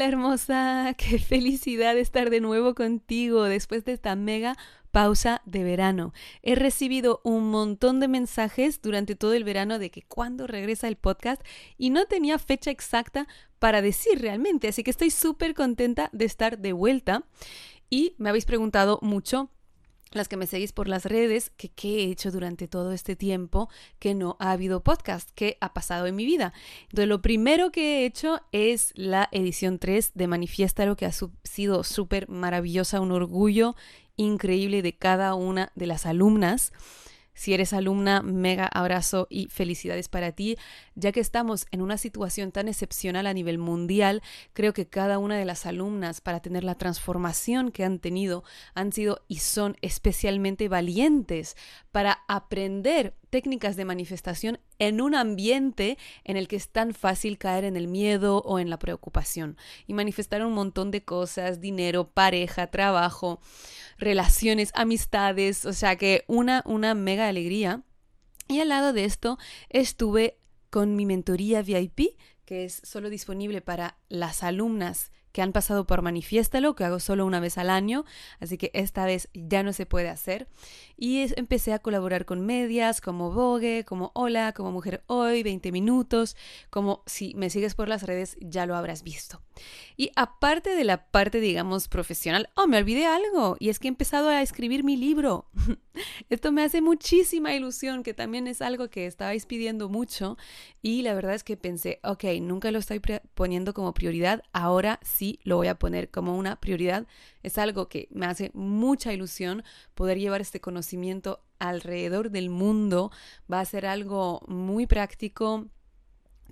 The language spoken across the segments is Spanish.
Hola hermosa, qué felicidad estar de nuevo contigo después de esta mega pausa de verano. He recibido un montón de mensajes durante todo el verano de que cuándo regresa el podcast y no tenía fecha exacta para decir realmente, así que estoy súper contenta de estar de vuelta y me habéis preguntado mucho las que me seguís por las redes, que qué he hecho durante todo este tiempo que no ha habido podcast, qué ha pasado en mi vida. Entonces, lo primero que he hecho es la edición 3 de Manifiesta, que ha sido súper maravillosa, un orgullo increíble de cada una de las alumnas. Si eres alumna, mega abrazo y felicidades para ti. Ya que estamos en una situación tan excepcional a nivel mundial, creo que cada una de las alumnas, para tener la transformación que han tenido, han sido y son especialmente valientes para aprender técnicas de manifestación en un ambiente en el que es tan fácil caer en el miedo o en la preocupación y manifestar un montón de cosas, dinero, pareja, trabajo, relaciones, amistades, o sea que una, una mega alegría. Y al lado de esto estuve con mi mentoría VIP, que es solo disponible para las alumnas que han pasado por Manifiéstalo, que hago solo una vez al año, así que esta vez ya no se puede hacer. Y empecé a colaborar con medias como Vogue, como Hola, como Mujer Hoy, 20 minutos, como si me sigues por las redes ya lo habrás visto. Y aparte de la parte, digamos, profesional, oh, me olvidé algo, y es que he empezado a escribir mi libro. Esto me hace muchísima ilusión, que también es algo que estabais pidiendo mucho, y la verdad es que pensé, ok, nunca lo estoy poniendo como prioridad, ahora sí lo voy a poner como una prioridad. Es algo que me hace mucha ilusión poder llevar este conocimiento alrededor del mundo. Va a ser algo muy práctico,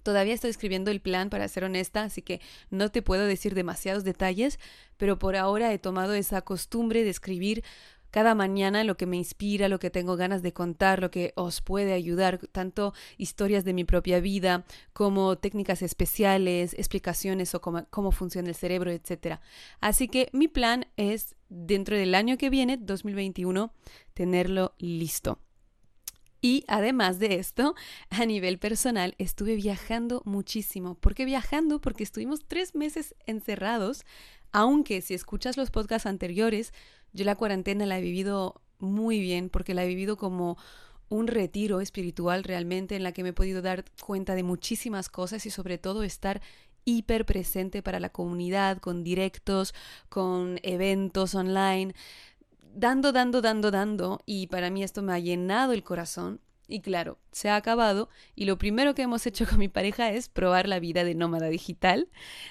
Todavía estoy escribiendo el plan, para ser honesta, así que no te puedo decir demasiados detalles, pero por ahora he tomado esa costumbre de escribir cada mañana lo que me inspira, lo que tengo ganas de contar, lo que os puede ayudar, tanto historias de mi propia vida como técnicas especiales, explicaciones o cómo, cómo funciona el cerebro, etc. Así que mi plan es, dentro del año que viene, 2021, tenerlo listo. Y además de esto, a nivel personal, estuve viajando muchísimo. ¿Por qué viajando? Porque estuvimos tres meses encerrados, aunque si escuchas los podcasts anteriores, yo la cuarentena la he vivido muy bien, porque la he vivido como un retiro espiritual realmente en la que me he podido dar cuenta de muchísimas cosas y sobre todo estar hiper presente para la comunidad, con directos, con eventos online dando, dando, dando, dando, y para mí esto me ha llenado el corazón. Y claro, se ha acabado y lo primero que hemos hecho con mi pareja es probar la vida de nómada digital.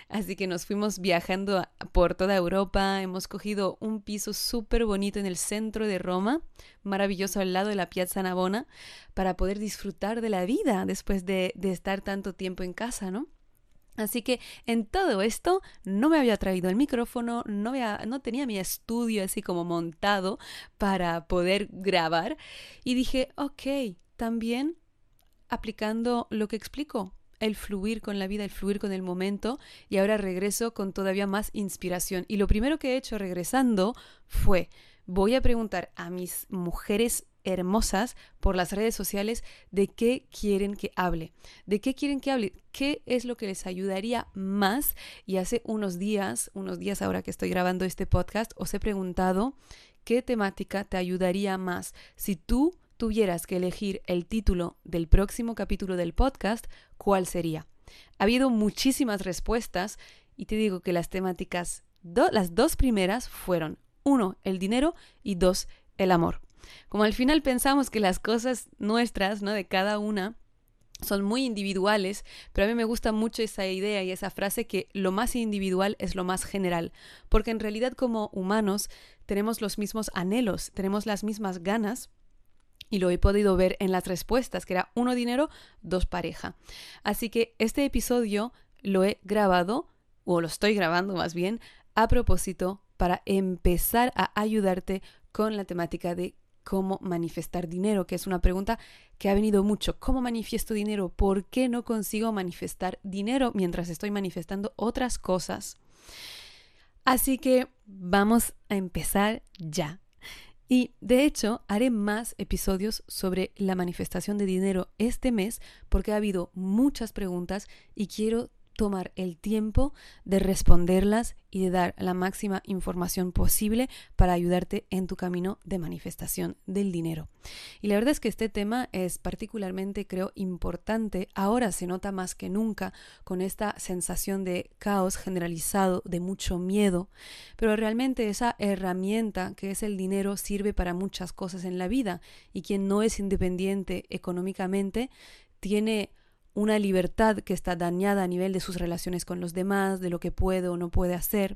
Así que nos fuimos viajando por toda Europa, hemos cogido un piso súper bonito en el centro de Roma, maravilloso al lado de la Piazza Navona, para poder disfrutar de la vida después de, de estar tanto tiempo en casa, ¿no? Así que en todo esto no me había traído el micrófono, no, no, tenía mi estudio así como montado para poder grabar y dije, ok, también aplicando lo que explico, el fluir con la vida, el fluir con el momento y ahora regreso con todavía más inspiración. Y lo primero que he hecho regresando fue, voy a preguntar a mis mujeres hermosas por las redes sociales de qué quieren que hable, de qué quieren que hable, qué es lo que les ayudaría más. Y hace unos días, unos días ahora que estoy grabando este podcast, os he preguntado qué temática te ayudaría más. Si tú tuvieras que elegir el título del próximo capítulo del podcast, ¿cuál sería? Ha habido muchísimas respuestas y te digo que las temáticas, las dos primeras fueron, uno, el dinero y dos, el amor. Como al final pensamos que las cosas nuestras, ¿no? De cada una, son muy individuales, pero a mí me gusta mucho esa idea y esa frase que lo más individual es lo más general, porque en realidad como humanos tenemos los mismos anhelos, tenemos las mismas ganas, y lo he podido ver en las respuestas, que era uno dinero, dos pareja. Así que este episodio lo he grabado, o lo estoy grabando más bien, a propósito para empezar a ayudarte con la temática de cómo manifestar dinero, que es una pregunta que ha venido mucho. ¿Cómo manifiesto dinero? ¿Por qué no consigo manifestar dinero mientras estoy manifestando otras cosas? Así que vamos a empezar ya. Y de hecho, haré más episodios sobre la manifestación de dinero este mes porque ha habido muchas preguntas y quiero tomar el tiempo de responderlas y de dar la máxima información posible para ayudarte en tu camino de manifestación del dinero. Y la verdad es que este tema es particularmente, creo, importante. Ahora se nota más que nunca con esta sensación de caos generalizado, de mucho miedo, pero realmente esa herramienta que es el dinero sirve para muchas cosas en la vida y quien no es independiente económicamente tiene una libertad que está dañada a nivel de sus relaciones con los demás, de lo que puede o no puede hacer.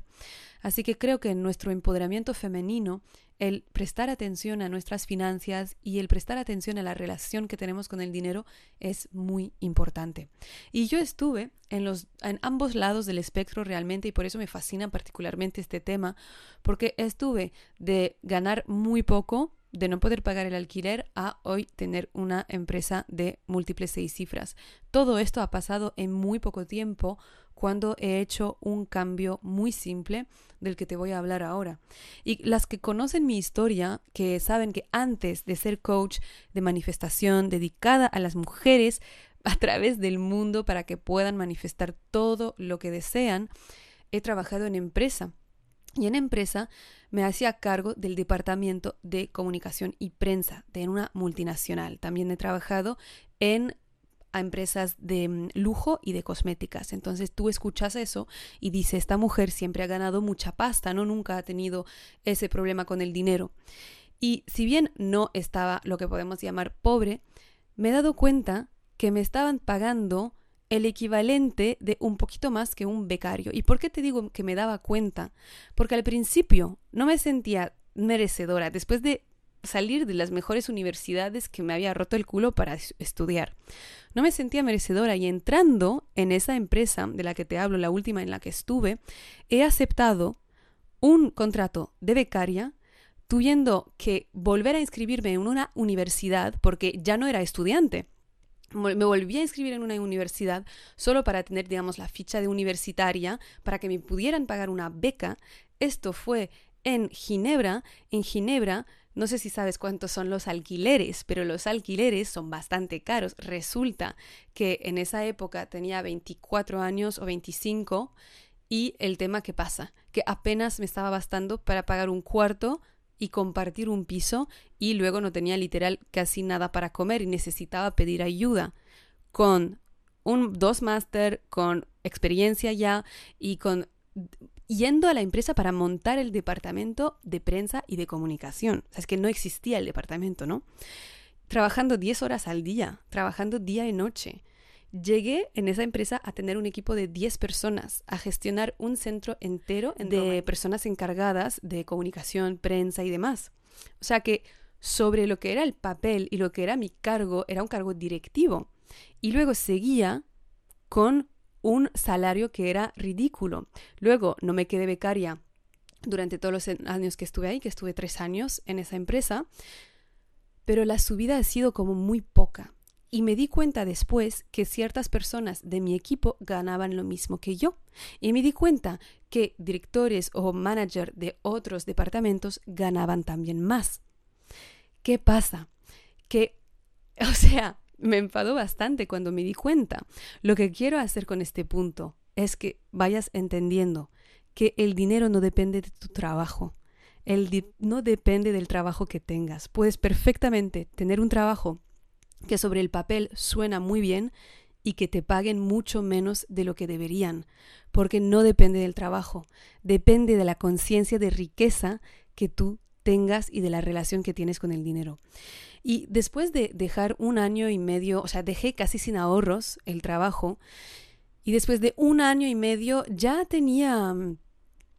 Así que creo que en nuestro empoderamiento femenino, el prestar atención a nuestras finanzas y el prestar atención a la relación que tenemos con el dinero es muy importante. Y yo estuve en, los, en ambos lados del espectro realmente y por eso me fascina particularmente este tema, porque estuve de ganar muy poco de no poder pagar el alquiler a hoy tener una empresa de múltiples seis cifras. Todo esto ha pasado en muy poco tiempo cuando he hecho un cambio muy simple del que te voy a hablar ahora. Y las que conocen mi historia, que saben que antes de ser coach de manifestación dedicada a las mujeres a través del mundo para que puedan manifestar todo lo que desean, he trabajado en empresa y en empresa me hacía cargo del departamento de comunicación y prensa de una multinacional. También he trabajado en empresas de mm, lujo y de cosméticas. Entonces tú escuchas eso y dices, esta mujer siempre ha ganado mucha pasta, ¿no? Nunca ha tenido ese problema con el dinero. Y si bien no estaba lo que podemos llamar pobre, me he dado cuenta que me estaban pagando el equivalente de un poquito más que un becario. ¿Y por qué te digo que me daba cuenta? Porque al principio no me sentía merecedora después de salir de las mejores universidades que me había roto el culo para estudiar. No me sentía merecedora y entrando en esa empresa de la que te hablo, la última en la que estuve, he aceptado un contrato de becaria tuviendo que volver a inscribirme en una universidad porque ya no era estudiante me volví a inscribir en una universidad solo para tener, digamos, la ficha de universitaria, para que me pudieran pagar una beca. Esto fue en Ginebra. En Ginebra, no sé si sabes cuántos son los alquileres, pero los alquileres son bastante caros. Resulta que en esa época tenía 24 años o 25 y el tema que pasa, que apenas me estaba bastando para pagar un cuarto y compartir un piso y luego no tenía literal casi nada para comer y necesitaba pedir ayuda con un dos máster, con experiencia ya y con yendo a la empresa para montar el departamento de prensa y de comunicación. O sea, es que no existía el departamento, ¿no? Trabajando 10 horas al día, trabajando día y noche. Llegué en esa empresa a tener un equipo de 10 personas, a gestionar un centro entero de personas encargadas de comunicación, prensa y demás. O sea que sobre lo que era el papel y lo que era mi cargo, era un cargo directivo. Y luego seguía con un salario que era ridículo. Luego no me quedé becaria durante todos los años que estuve ahí, que estuve tres años en esa empresa, pero la subida ha sido como muy poca. Y me di cuenta después que ciertas personas de mi equipo ganaban lo mismo que yo. Y me di cuenta que directores o managers de otros departamentos ganaban también más. ¿Qué pasa? Que, o sea, me enfadó bastante cuando me di cuenta. Lo que quiero hacer con este punto es que vayas entendiendo que el dinero no depende de tu trabajo. El no depende del trabajo que tengas. Puedes perfectamente tener un trabajo que sobre el papel suena muy bien y que te paguen mucho menos de lo que deberían, porque no depende del trabajo, depende de la conciencia de riqueza que tú tengas y de la relación que tienes con el dinero. Y después de dejar un año y medio, o sea, dejé casi sin ahorros el trabajo, y después de un año y medio ya tenía,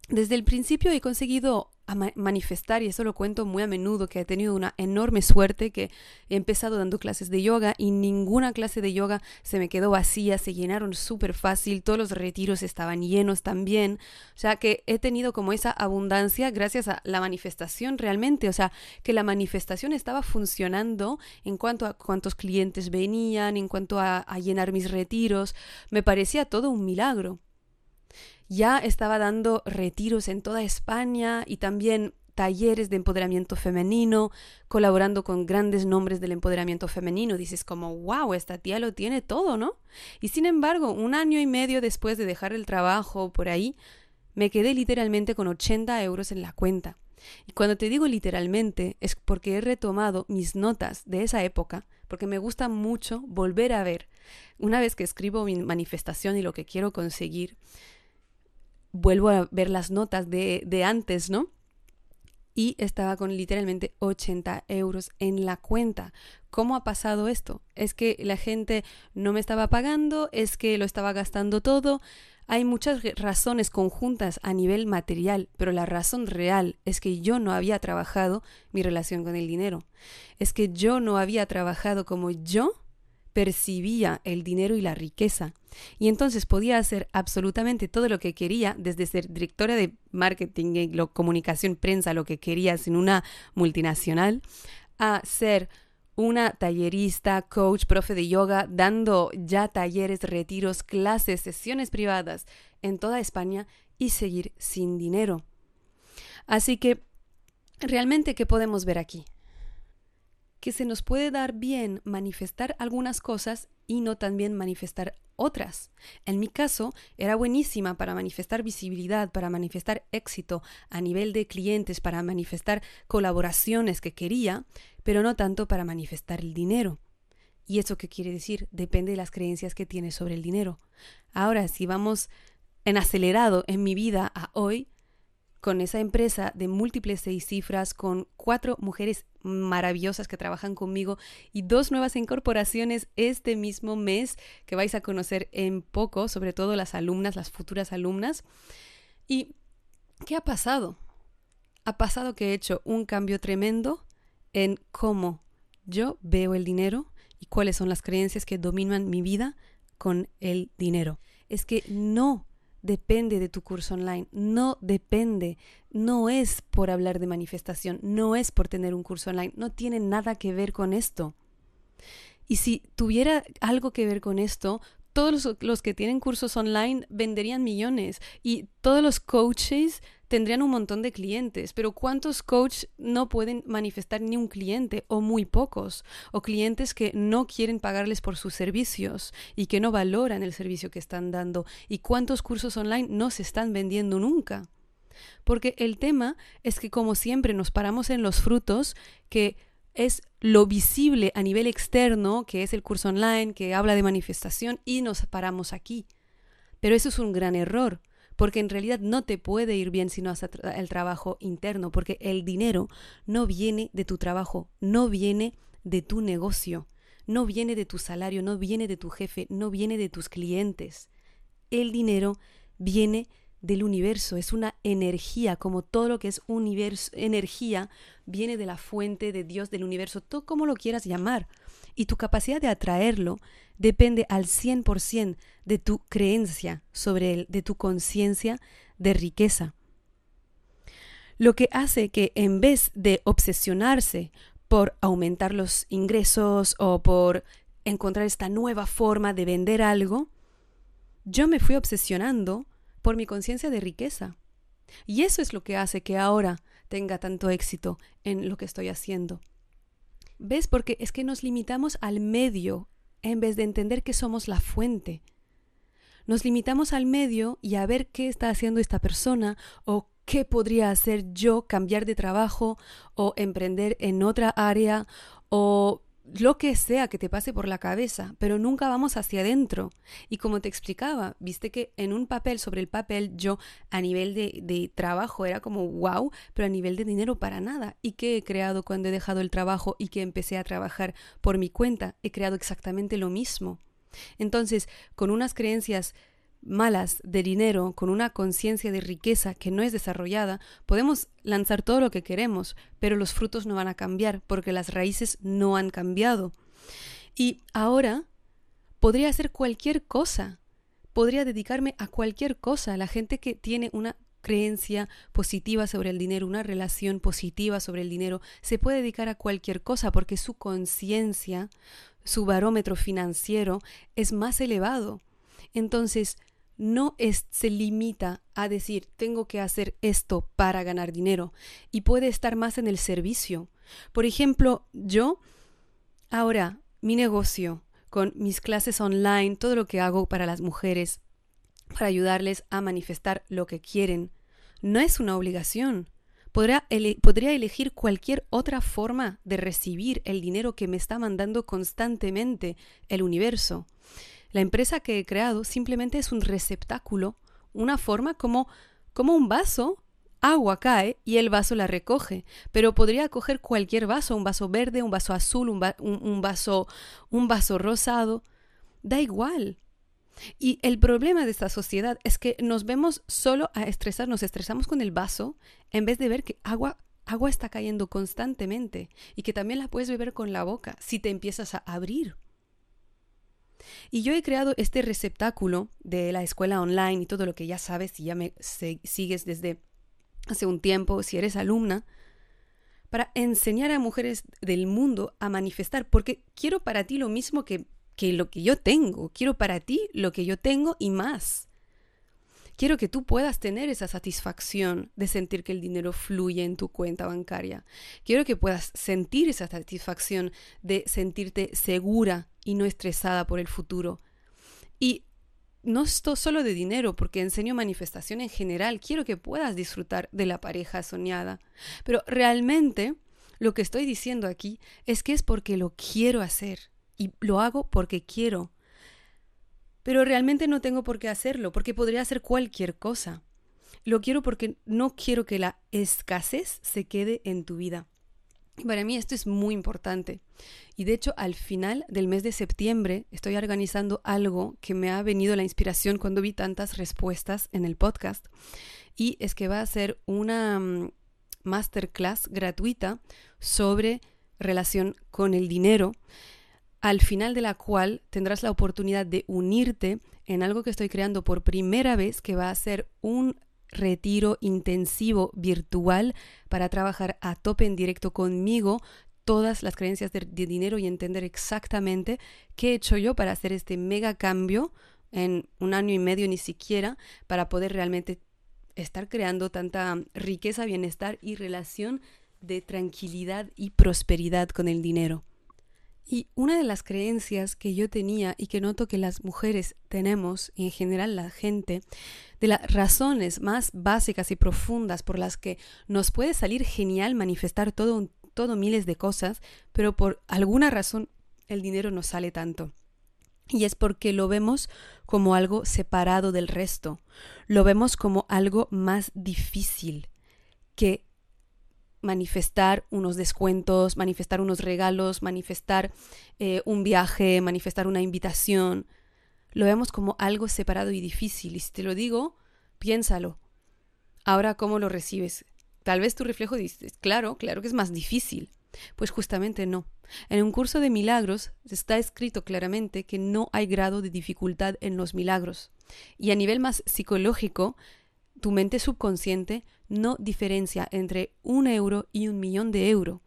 desde el principio he conseguido a manifestar, y eso lo cuento muy a menudo, que he tenido una enorme suerte, que he empezado dando clases de yoga y ninguna clase de yoga se me quedó vacía, se llenaron súper fácil, todos los retiros estaban llenos también, o sea que he tenido como esa abundancia gracias a la manifestación realmente, o sea que la manifestación estaba funcionando en cuanto a cuántos clientes venían, en cuanto a, a llenar mis retiros, me parecía todo un milagro. Ya estaba dando retiros en toda España y también talleres de empoderamiento femenino, colaborando con grandes nombres del empoderamiento femenino. Dices como, wow, esta tía lo tiene todo, ¿no? Y sin embargo, un año y medio después de dejar el trabajo por ahí, me quedé literalmente con 80 euros en la cuenta. Y cuando te digo literalmente es porque he retomado mis notas de esa época, porque me gusta mucho volver a ver, una vez que escribo mi manifestación y lo que quiero conseguir, vuelvo a ver las notas de, de antes, ¿no? y estaba con literalmente 80 euros en la cuenta. ¿Cómo ha pasado esto? ¿Es que la gente no me estaba pagando? ¿Es que lo estaba gastando todo? Hay muchas razones conjuntas a nivel material, pero la razón real es que yo no había trabajado mi relación con el dinero. Es que yo no había trabajado como yo percibía el dinero y la riqueza. Y entonces podía hacer absolutamente todo lo que quería, desde ser directora de marketing, y comunicación, prensa, lo que quería en una multinacional, a ser una tallerista, coach, profe de yoga, dando ya talleres, retiros, clases, sesiones privadas en toda España y seguir sin dinero. Así que, realmente, ¿qué podemos ver aquí? Que se nos puede dar bien manifestar algunas cosas y no también manifestar otras. En mi caso, era buenísima para manifestar visibilidad, para manifestar éxito a nivel de clientes, para manifestar colaboraciones que quería, pero no tanto para manifestar el dinero. ¿Y eso qué quiere decir? Depende de las creencias que tienes sobre el dinero. Ahora, si vamos en acelerado en mi vida a hoy, con esa empresa de múltiples seis cifras, con cuatro mujeres maravillosas que trabajan conmigo y dos nuevas incorporaciones este mismo mes que vais a conocer en poco, sobre todo las alumnas, las futuras alumnas. ¿Y qué ha pasado? Ha pasado que he hecho un cambio tremendo en cómo yo veo el dinero y cuáles son las creencias que dominan mi vida con el dinero. Es que no depende de tu curso online, no depende, no es por hablar de manifestación, no es por tener un curso online, no tiene nada que ver con esto. Y si tuviera algo que ver con esto, todos los, que tienen cursos online venderían millones y todos los coaches tendrían un montón de clientes, pero ¿cuántos coaches no pueden manifestar ni un cliente o muy pocos? O clientes que no quieren pagarles por sus servicios y que no valoran el servicio que están dando. ¿Y cuántos cursos online no se están vendiendo nunca? Porque el tema es que como siempre nos paramos en los frutos que es lo visible a nivel externo, que es el curso online, que habla de manifestación, y nos paramos aquí. Pero eso es un gran error, porque en realidad no te puede ir bien si no haces el trabajo interno, porque el dinero no viene de tu trabajo, no viene de tu negocio, no viene de tu salario, no viene de tu jefe, no viene de tus clientes. El dinero viene del universo, es una energía, como todo lo que es universo, energía, viene de la fuente de Dios del universo, todo como lo quieras llamar. Y tu capacidad de atraerlo depende al 100% de tu creencia sobre él, de tu conciencia de riqueza. Lo que hace que en vez de obsesionarse por aumentar los ingresos o por encontrar esta nueva forma de vender algo, yo me fui obsesionando por mi conciencia de riqueza. Y eso es lo que hace que ahora tenga tanto éxito en lo que estoy haciendo. ¿Ves? Porque es que nos limitamos al medio en vez de entender que somos la fuente. Nos limitamos al medio y a ver qué está haciendo esta persona o qué podría hacer yo, cambiar de trabajo o emprender en otra área o lo que sea que te pase por la cabeza, pero nunca vamos hacia adentro. Y como te explicaba, viste que en un papel, sobre el papel, yo a nivel de, de, trabajo era como wow, pero a nivel de dinero para nada. ¿Y qué he creado cuando he dejado el trabajo y que empecé a trabajar por mi cuenta? He creado exactamente lo mismo. Entonces, con unas creencias malas de dinero, con una conciencia de riqueza que no es desarrollada, podemos lanzar todo lo que queremos, pero los frutos no van a cambiar porque las raíces no han cambiado. Y ahora podría hacer cualquier cosa, podría dedicarme a cualquier cosa. La gente que tiene una creencia positiva sobre el dinero, una relación positiva sobre el dinero, se puede dedicar a cualquier cosa porque su conciencia, su barómetro financiero es más elevado. Entonces, no se limita a decir tengo que hacer esto para ganar dinero y puede estar más en el servicio. Por ejemplo, yo ahora mi negocio con mis clases online, todo lo que hago para las mujeres, para ayudarles a manifestar lo que quieren, no es una obligación. podría elegir cualquier otra forma de recibir el dinero que me está mandando constantemente el universo. La empresa que he creado simplemente es un receptáculo, una forma como, como un vaso. Agua cae y el vaso la recoge, pero podría coger cualquier vaso, un vaso verde, un vaso azul, un, un vaso, un vaso rosado. Da igual. Y el problema de esta sociedad es que nos vemos solo a estresar, nos estresamos con el vaso en vez de ver que agua, agua está cayendo constantemente y que también la puedes beber con la boca si te empiezas a abrir. Y yo he creado este receptáculo de la escuela online y todo lo que ya sabes, si ya me sigues desde hace un tiempo, si eres alumna, para enseñar a mujeres del mundo a manifestar, porque quiero para ti lo mismo que, que lo que yo tengo, quiero para ti lo que yo tengo y más. Quiero que tú puedas tener esa satisfacción de sentir que el dinero fluye en tu cuenta bancaria. Quiero que puedas sentir esa satisfacción de sentirte segura y no estresada por el futuro. Y no esto solo de dinero, porque enseño manifestación en general. Quiero que puedas disfrutar de la pareja soñada. Pero realmente lo que estoy diciendo aquí es que es porque lo quiero hacer. Y lo hago porque quiero. Pero realmente no tengo por qué hacerlo, porque podría hacer cualquier cosa. Lo quiero porque no quiero que la escasez se quede en tu vida. Para mí esto es muy importante. Y de hecho, al final del mes de septiembre estoy organizando algo que me ha venido la inspiración cuando vi tantas respuestas en el podcast. Y es que va a ser una mm, masterclass gratuita sobre relación con el dinero al final de la cual tendrás la oportunidad de unirte en algo que estoy creando por primera vez, que va a ser un retiro intensivo virtual para trabajar a tope en directo conmigo todas las creencias de, dinero y entender exactamente qué he hecho yo para hacer este mega cambio en un año y medio ni siquiera para poder realmente estar creando tanta riqueza, bienestar y relación de tranquilidad y prosperidad con el dinero. Y una de las creencias que yo tenía y que noto que las mujeres tenemos, y en general la gente, de las razones más básicas y profundas por las que nos puede salir genial manifestar todo, todo miles de cosas, pero por alguna razón el dinero no sale tanto. Y es porque lo vemos como algo separado del resto, lo vemos como algo más difícil que manifestar unos descuentos, manifestar unos regalos, manifestar eh, un viaje, manifestar una invitación. Lo vemos como algo separado y difícil. Y si te lo digo, piénsalo. Ahora, ¿cómo lo recibes? Tal vez tu reflejo dices, claro, claro que es más difícil. Pues justamente no. En un curso de milagros está escrito claramente que no hay grado de dificultad en los milagros. Y a nivel más psicológico, tu mente subconsciente no diferencia entre un euro y un millón de euros.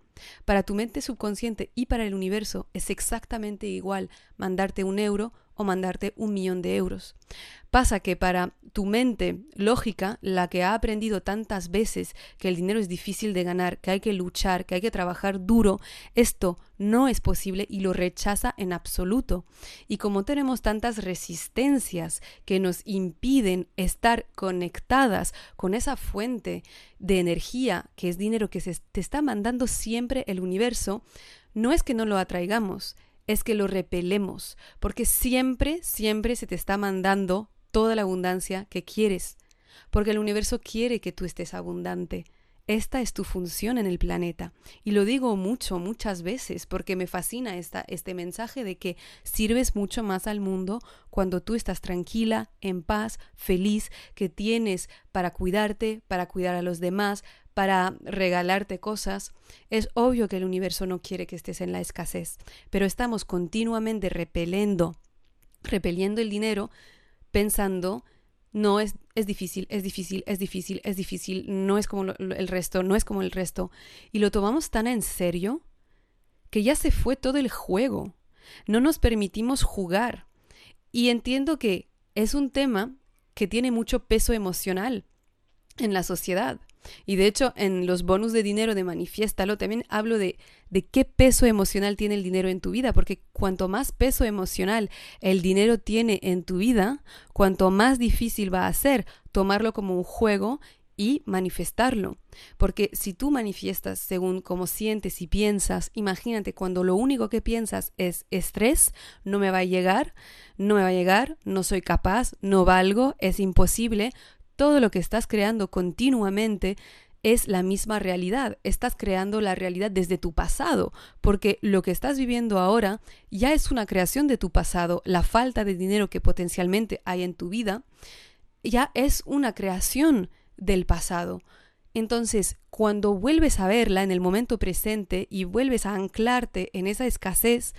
Para tu mente subconsciente y para el universo es exactamente igual mandarte un euro o mandarte un millón de euros. Pasa que para tu mente lógica, la que ha aprendido tantas veces que el dinero es difícil de ganar, que hay que luchar, que hay que trabajar duro, esto no es posible y lo rechaza en absoluto. Y como tenemos tantas resistencias que nos impiden estar conectadas con esa fuente de energía que es dinero que se te está mandando siempre el universo, no es que no lo atraigamos, es que lo repelemos, porque siempre, siempre se te está mandando toda la abundancia que quieres, porque el universo quiere que tú estés abundante. esta es tu función en el planeta. Y lo digo mucho, muchas veces, porque me fascina esta, este mensaje de que sirves mucho más al mundo cuando tú estás tranquila, en paz, feliz, que tienes para cuidarte, para cuidar a los demás, para regalarte cosas. Es obvio que el universo no quiere que estés en la escasez, pero estamos continuamente repeliendo, repeliendo el dinero pensando no es, es difícil, es difícil, es difícil, es difícil, no es como el resto, no es como el resto. Y lo tomamos tan en serio que ya se fue todo el juego. No nos permitimos jugar. Y entiendo que es un tema que tiene mucho peso emocional en la sociedad. Y de hecho, en los bonus de dinero de Manifiéstalo también hablo de, de qué peso emocional tiene el dinero en tu vida, porque cuanto más peso emocional el dinero tiene en tu vida, cuanto más difícil va a ser tomarlo como un juego y manifestarlo. Porque si tú manifiestas según cómo sientes y piensas, imagínate cuando lo único que piensas es estrés, no me va a llegar, no me va a llegar, no soy capaz, no valgo, es imposible, todo lo que estás creando continuamente es la misma realidad. Estás creando la realidad desde tu pasado, porque lo que estás viviendo ahora ya es una creación de tu pasado. La falta de dinero que potencialmente hay en tu vida ya es una creación del pasado. Entonces, cuando vuelves a verla en el momento presente y vuelves a anclarte en esa escasez,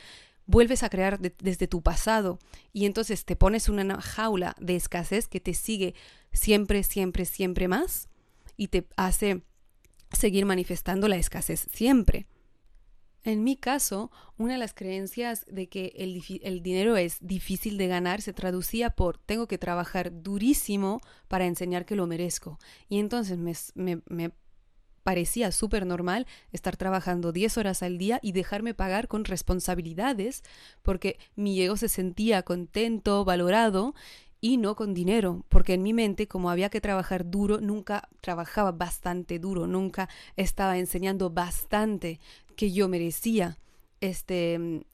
vuelves a crear desde tu pasado y entonces te pones una jaula de escasez que te sigue siempre, siempre, siempre más y te hace seguir manifestando la escasez siempre. En mi caso, una de las creencias de que el, dinero es difícil de ganar se traducía por tengo que trabajar durísimo para enseñar que lo merezco. Y entonces me, parecía súper normal estar trabajando 10 horas al día y dejarme pagar con responsabilidades porque mi ego se sentía contento, valorado y no con dinero, porque en mi mente, como había que trabajar duro, nunca trabajaba bastante duro, nunca estaba enseñando bastante que yo merecía este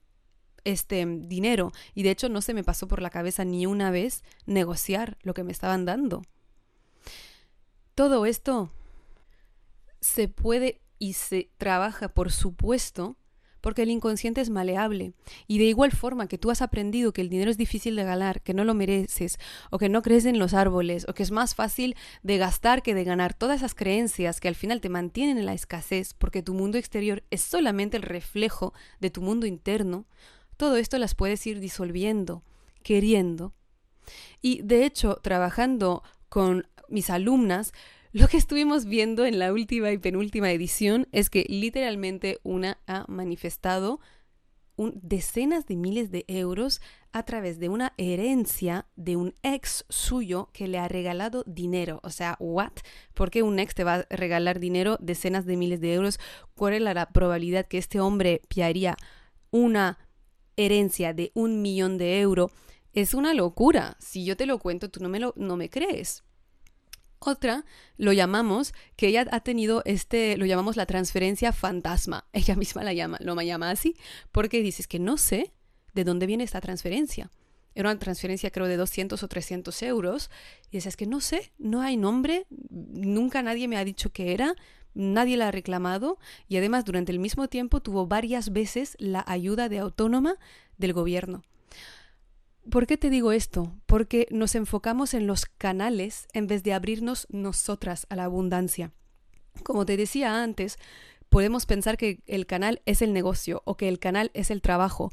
este dinero y de hecho no se me pasó por la cabeza ni una vez negociar lo que me estaban dando. Todo esto se puede y se trabaja, por supuesto, porque el inconsciente es maleable. Y de igual forma que tú has aprendido que el dinero es difícil de ganar, que no lo mereces, o que no crees en los árboles, o que es más fácil de gastar que de ganar, todas esas creencias que al final te mantienen en la escasez, porque tu mundo exterior es solamente el reflejo de tu mundo interno, todo esto las puedes ir disolviendo, queriendo. Y de hecho, trabajando con mis alumnas, lo que estuvimos viendo en la última y penúltima edición es que literalmente una ha manifestado decenas de miles de euros a través de una herencia de un ex suyo que le ha regalado dinero. O sea, ¿what? ¿Por qué un ex te va a regalar dinero, decenas de miles de euros? ¿Cuál es la probabilidad que este hombre piaría una herencia de un millón de euros? Es una locura. Si yo te lo cuento, tú no me, lo, no me crees. Otra lo llamamos, que ella ha tenido este, lo llamamos la transferencia fantasma. Ella misma la llama, lo llama así, porque dices que no sé de dónde viene esta transferencia. Era una transferencia creo de 200 o 300 euros. Y dices que no sé, no hay nombre, nunca nadie me ha dicho que era, nadie la ha reclamado y además durante el mismo tiempo tuvo varias veces la ayuda de autónoma del gobierno. ¿Por qué te digo esto? Porque nos enfocamos en los canales en vez de abrirnos nosotras a la abundancia. Como te decía antes, podemos pensar que el canal es el negocio o que el canal es el trabajo.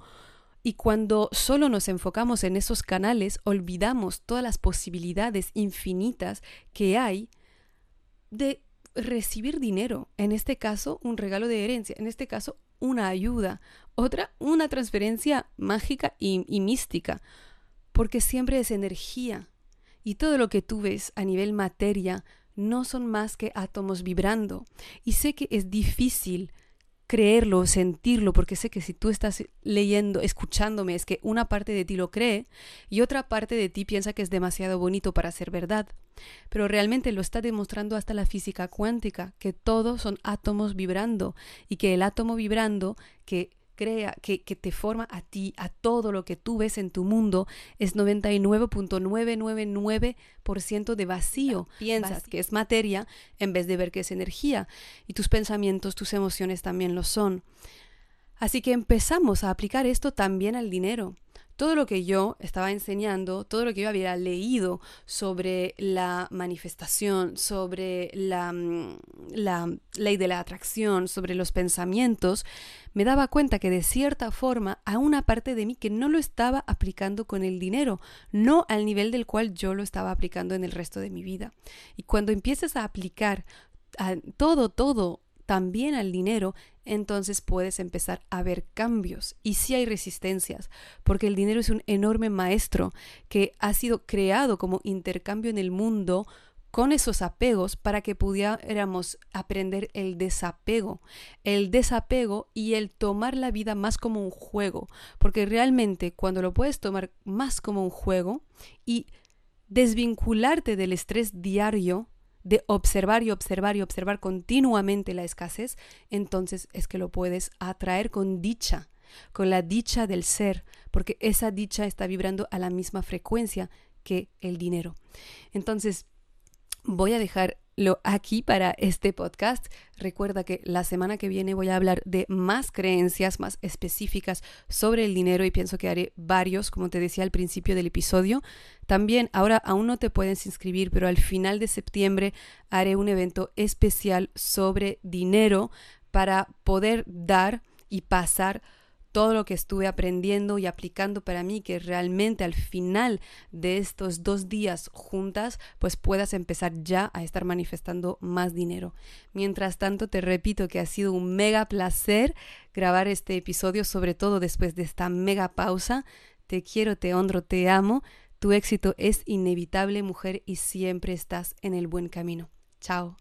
Y cuando solo nos enfocamos en esos canales, olvidamos todas las posibilidades infinitas que hay de recibir dinero. En este caso, un regalo de herencia. En este caso, una ayuda, otra una transferencia mágica y, mística, porque siempre es energía y todo lo que tú ves a nivel materia no son más que átomos vibrando. Y sé que es difícil creerlo, sentirlo, porque sé que si tú estás leyendo, escuchándome, es que una parte de ti lo cree y otra parte de ti piensa que es demasiado bonito para ser verdad. Pero realmente lo está demostrando hasta la física cuántica, que todos son átomos vibrando y que el átomo vibrando que crea, que, que, te forma a ti, a todo lo que tú ves en tu mundo, es 99.999% de vacío. Piensas que es materia en vez de ver que es energía. Y tus pensamientos, tus emociones también lo son. Así que empezamos a aplicar esto también al dinero todo lo que yo estaba enseñando, todo lo que yo había leído sobre la manifestación, sobre la, mm, la, ley de la atracción, sobre los pensamientos, me daba cuenta que de cierta forma a una parte de mí que no lo estaba aplicando con el dinero, no al nivel del cual yo lo estaba aplicando en el resto de mi vida. Y cuando empieces a aplicar a todo, todo también al dinero, entonces puedes empezar a ver cambios. Y sí hay resistencias, porque el dinero es un enorme maestro que ha sido creado como intercambio en el mundo con esos apegos para que pudiéramos aprender el desapego, el desapego y el tomar la vida más como un juego, porque realmente cuando lo puedes tomar más como un juego y desvincularte del estrés diario, de observar y observar y observar continuamente la escasez, entonces es que lo puedes atraer con dicha, con la dicha del ser, porque esa dicha está vibrando a la misma frecuencia que el dinero. Entonces, voy a dejar aquí para este podcast. Recuerda que la semana que viene voy a hablar de más creencias más específicas sobre el dinero y pienso que haré varios, como te decía al principio del episodio. También ahora aún no te puedes inscribir, pero al final de septiembre haré un evento especial sobre dinero para poder dar y pasar todo lo que estuve aprendiendo y aplicando para mí, que realmente al final de estos dos días juntas, pues puedas empezar ya a estar manifestando más dinero. Mientras tanto, te repito que ha sido un mega placer grabar este episodio, sobre todo después de esta mega pausa. Te quiero, te honro, te amo. Tu éxito es inevitable, mujer, y siempre estás en el buen camino. Chao.